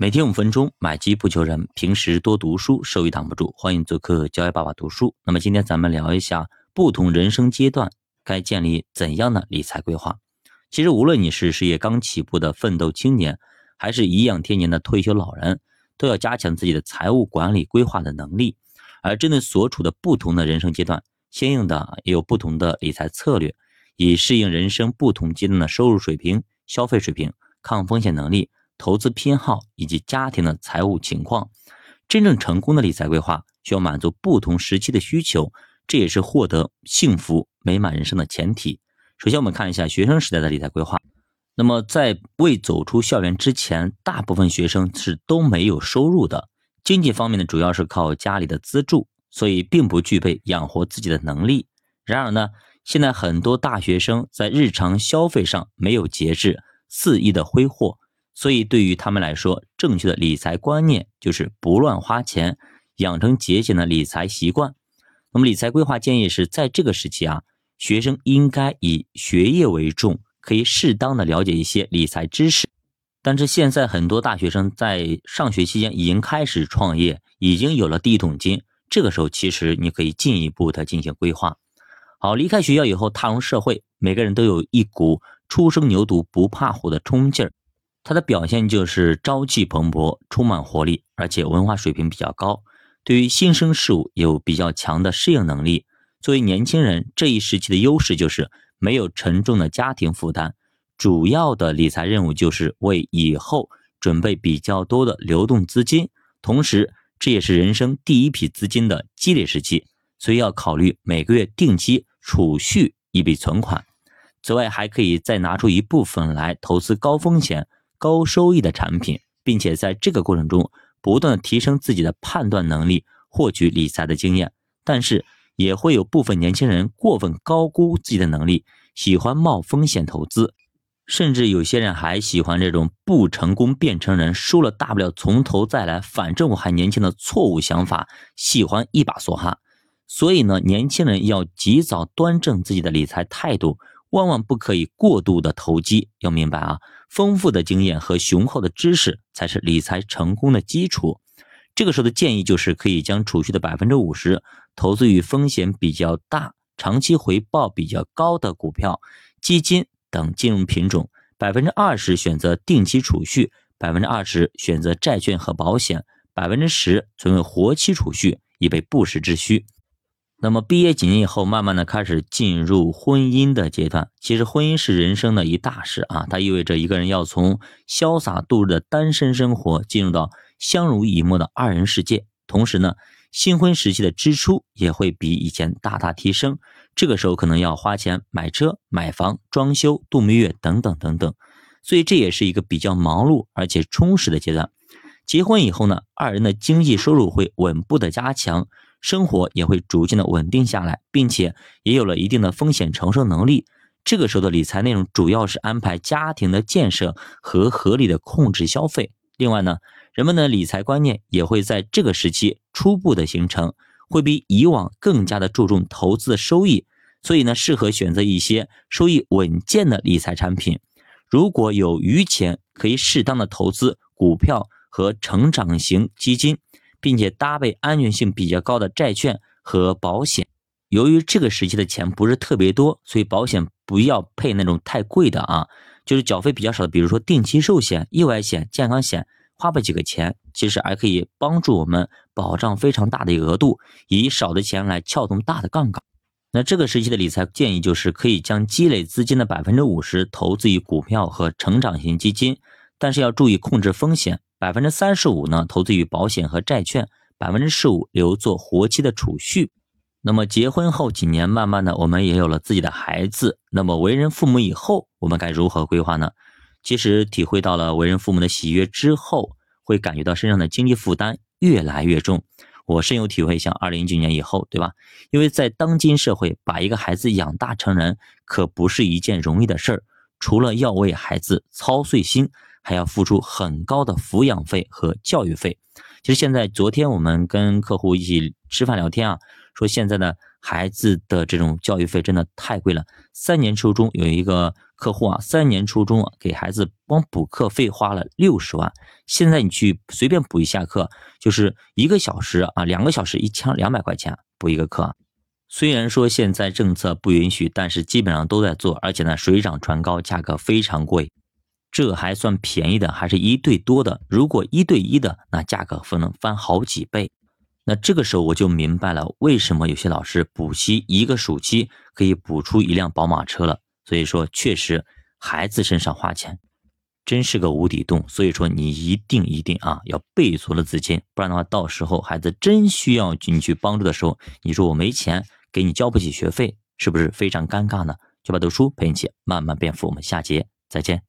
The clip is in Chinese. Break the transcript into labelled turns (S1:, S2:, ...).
S1: 每天五分钟，买基不求人。平时多读书，收益挡不住。欢迎做客教育爸爸读书。那么今天咱们聊一下不同人生阶段该建立怎样的理财规划。其实无论你是事业刚起步的奋斗青年，还是颐养天年的退休老人，都要加强自己的财务管理规划的能力。而针对所处的不同的人生阶段，相应的也有不同的理财策略，以适应人生不同阶段的收入水平、消费水平、抗风险能力。投资偏好以及家庭的财务情况，真正成功的理财规划需要满足不同时期的需求，这也是获得幸福美满人生的前提。首先，我们看一下学生时代的理财规划。那么，在未走出校园之前，大部分学生是都没有收入的，经济方面呢，主要是靠家里的资助，所以并不具备养活自己的能力。然而呢，现在很多大学生在日常消费上没有节制，肆意的挥霍。所以，对于他们来说，正确的理财观念就是不乱花钱，养成节俭的理财习惯。那么，理财规划建议是在这个时期啊，学生应该以学业为重，可以适当的了解一些理财知识。但是，现在很多大学生在上学期间已经开始创业，已经有了第一桶金，这个时候其实你可以进一步的进行规划。好，离开学校以后踏入社会，每个人都有一股初生牛犊不怕虎的冲劲儿。他的表现就是朝气蓬勃、充满活力，而且文化水平比较高，对于新生事物有比较强的适应能力。作为年轻人，这一时期的优势就是没有沉重的家庭负担，主要的理财任务就是为以后准备比较多的流动资金，同时这也是人生第一批资金的积累时期，所以要考虑每个月定期储蓄一笔存款。此外，还可以再拿出一部分来投资高风险。高收益的产品，并且在这个过程中不断提升自己的判断能力，获取理财的经验。但是也会有部分年轻人过分高估自己的能力，喜欢冒风险投资，甚至有些人还喜欢这种不成功变成人，输了大不了从头再来，反正我还年轻的错误想法，喜欢一把梭哈。所以呢，年轻人要及早端正自己的理财态度。万万不可以过度的投机，要明白啊，丰富的经验和雄厚的知识才是理财成功的基础。这个时候的建议就是可以将储蓄的百分之五十投资于风险比较大、长期回报比较高的股票、基金等金融品种，百分之二十选择定期储蓄，百分之二十选择债券和保险，百分之十存为活期储蓄，以备不时之需。那么毕业几年以后，慢慢的开始进入婚姻的阶段。其实婚姻是人生的一大事啊，它意味着一个人要从潇洒度日的单身生活，进入到相濡以沫的二人世界。同时呢，新婚时期的支出也会比以前大大提升。这个时候可能要花钱买车、买房、装修、度蜜月等等等等。所以这也是一个比较忙碌而且充实的阶段。结婚以后呢，二人的经济收入会稳步的加强。生活也会逐渐的稳定下来，并且也有了一定的风险承受能力。这个时候的理财内容主要是安排家庭的建设和合理的控制消费。另外呢，人们的理财观念也会在这个时期初步的形成，会比以往更加的注重投资的收益。所以呢，适合选择一些收益稳健的理财产品。如果有余钱，可以适当的投资股票和成长型基金。并且搭配安全性比较高的债券和保险。由于这个时期的钱不是特别多，所以保险不要配那种太贵的啊，就是缴费比较少的，比如说定期寿险、意外险、健康险，花不几个钱，其实还可以帮助我们保障非常大的额度，以少的钱来撬动大的杠杆。那这个时期的理财建议就是可以将积累资金的百分之五十投资于股票和成长型基金，但是要注意控制风险。百分之三十五呢，投资于保险和债券；百分之十五留作活期的储蓄。那么结婚后几年，慢慢的我们也有了自己的孩子。那么为人父母以后，我们该如何规划呢？其实体会到了为人父母的喜悦之后，会感觉到身上的经济负担越来越重。我深有体会，像二零一九年以后，对吧？因为在当今社会，把一个孩子养大成人，可不是一件容易的事儿。除了要为孩子操碎心。还要付出很高的抚养费和教育费。其实现在，昨天我们跟客户一起吃饭聊天啊，说现在的孩子的这种教育费真的太贵了。三年初中有一个客户啊，三年初中啊，给孩子光补课费花了六十万。现在你去随便补一下课，就是一个小时啊，两个小时一千两百块钱补一个课。虽然说现在政策不允许，但是基本上都在做，而且呢水涨船高，价格非常贵。这还算便宜的，还是一对多的。如果一对一的，那价格可能翻好几倍。那这个时候我就明白了，为什么有些老师补习一个暑期可以补出一辆宝马车了。所以说，确实孩子身上花钱真是个无底洞。所以说，你一定一定啊，要备足了资金，不然的话，到时候孩子真需要你去帮助的时候，你说我没钱给你交不起学费，是不是非常尴尬呢？就把读书陪你一起慢慢变富。我们下节再见。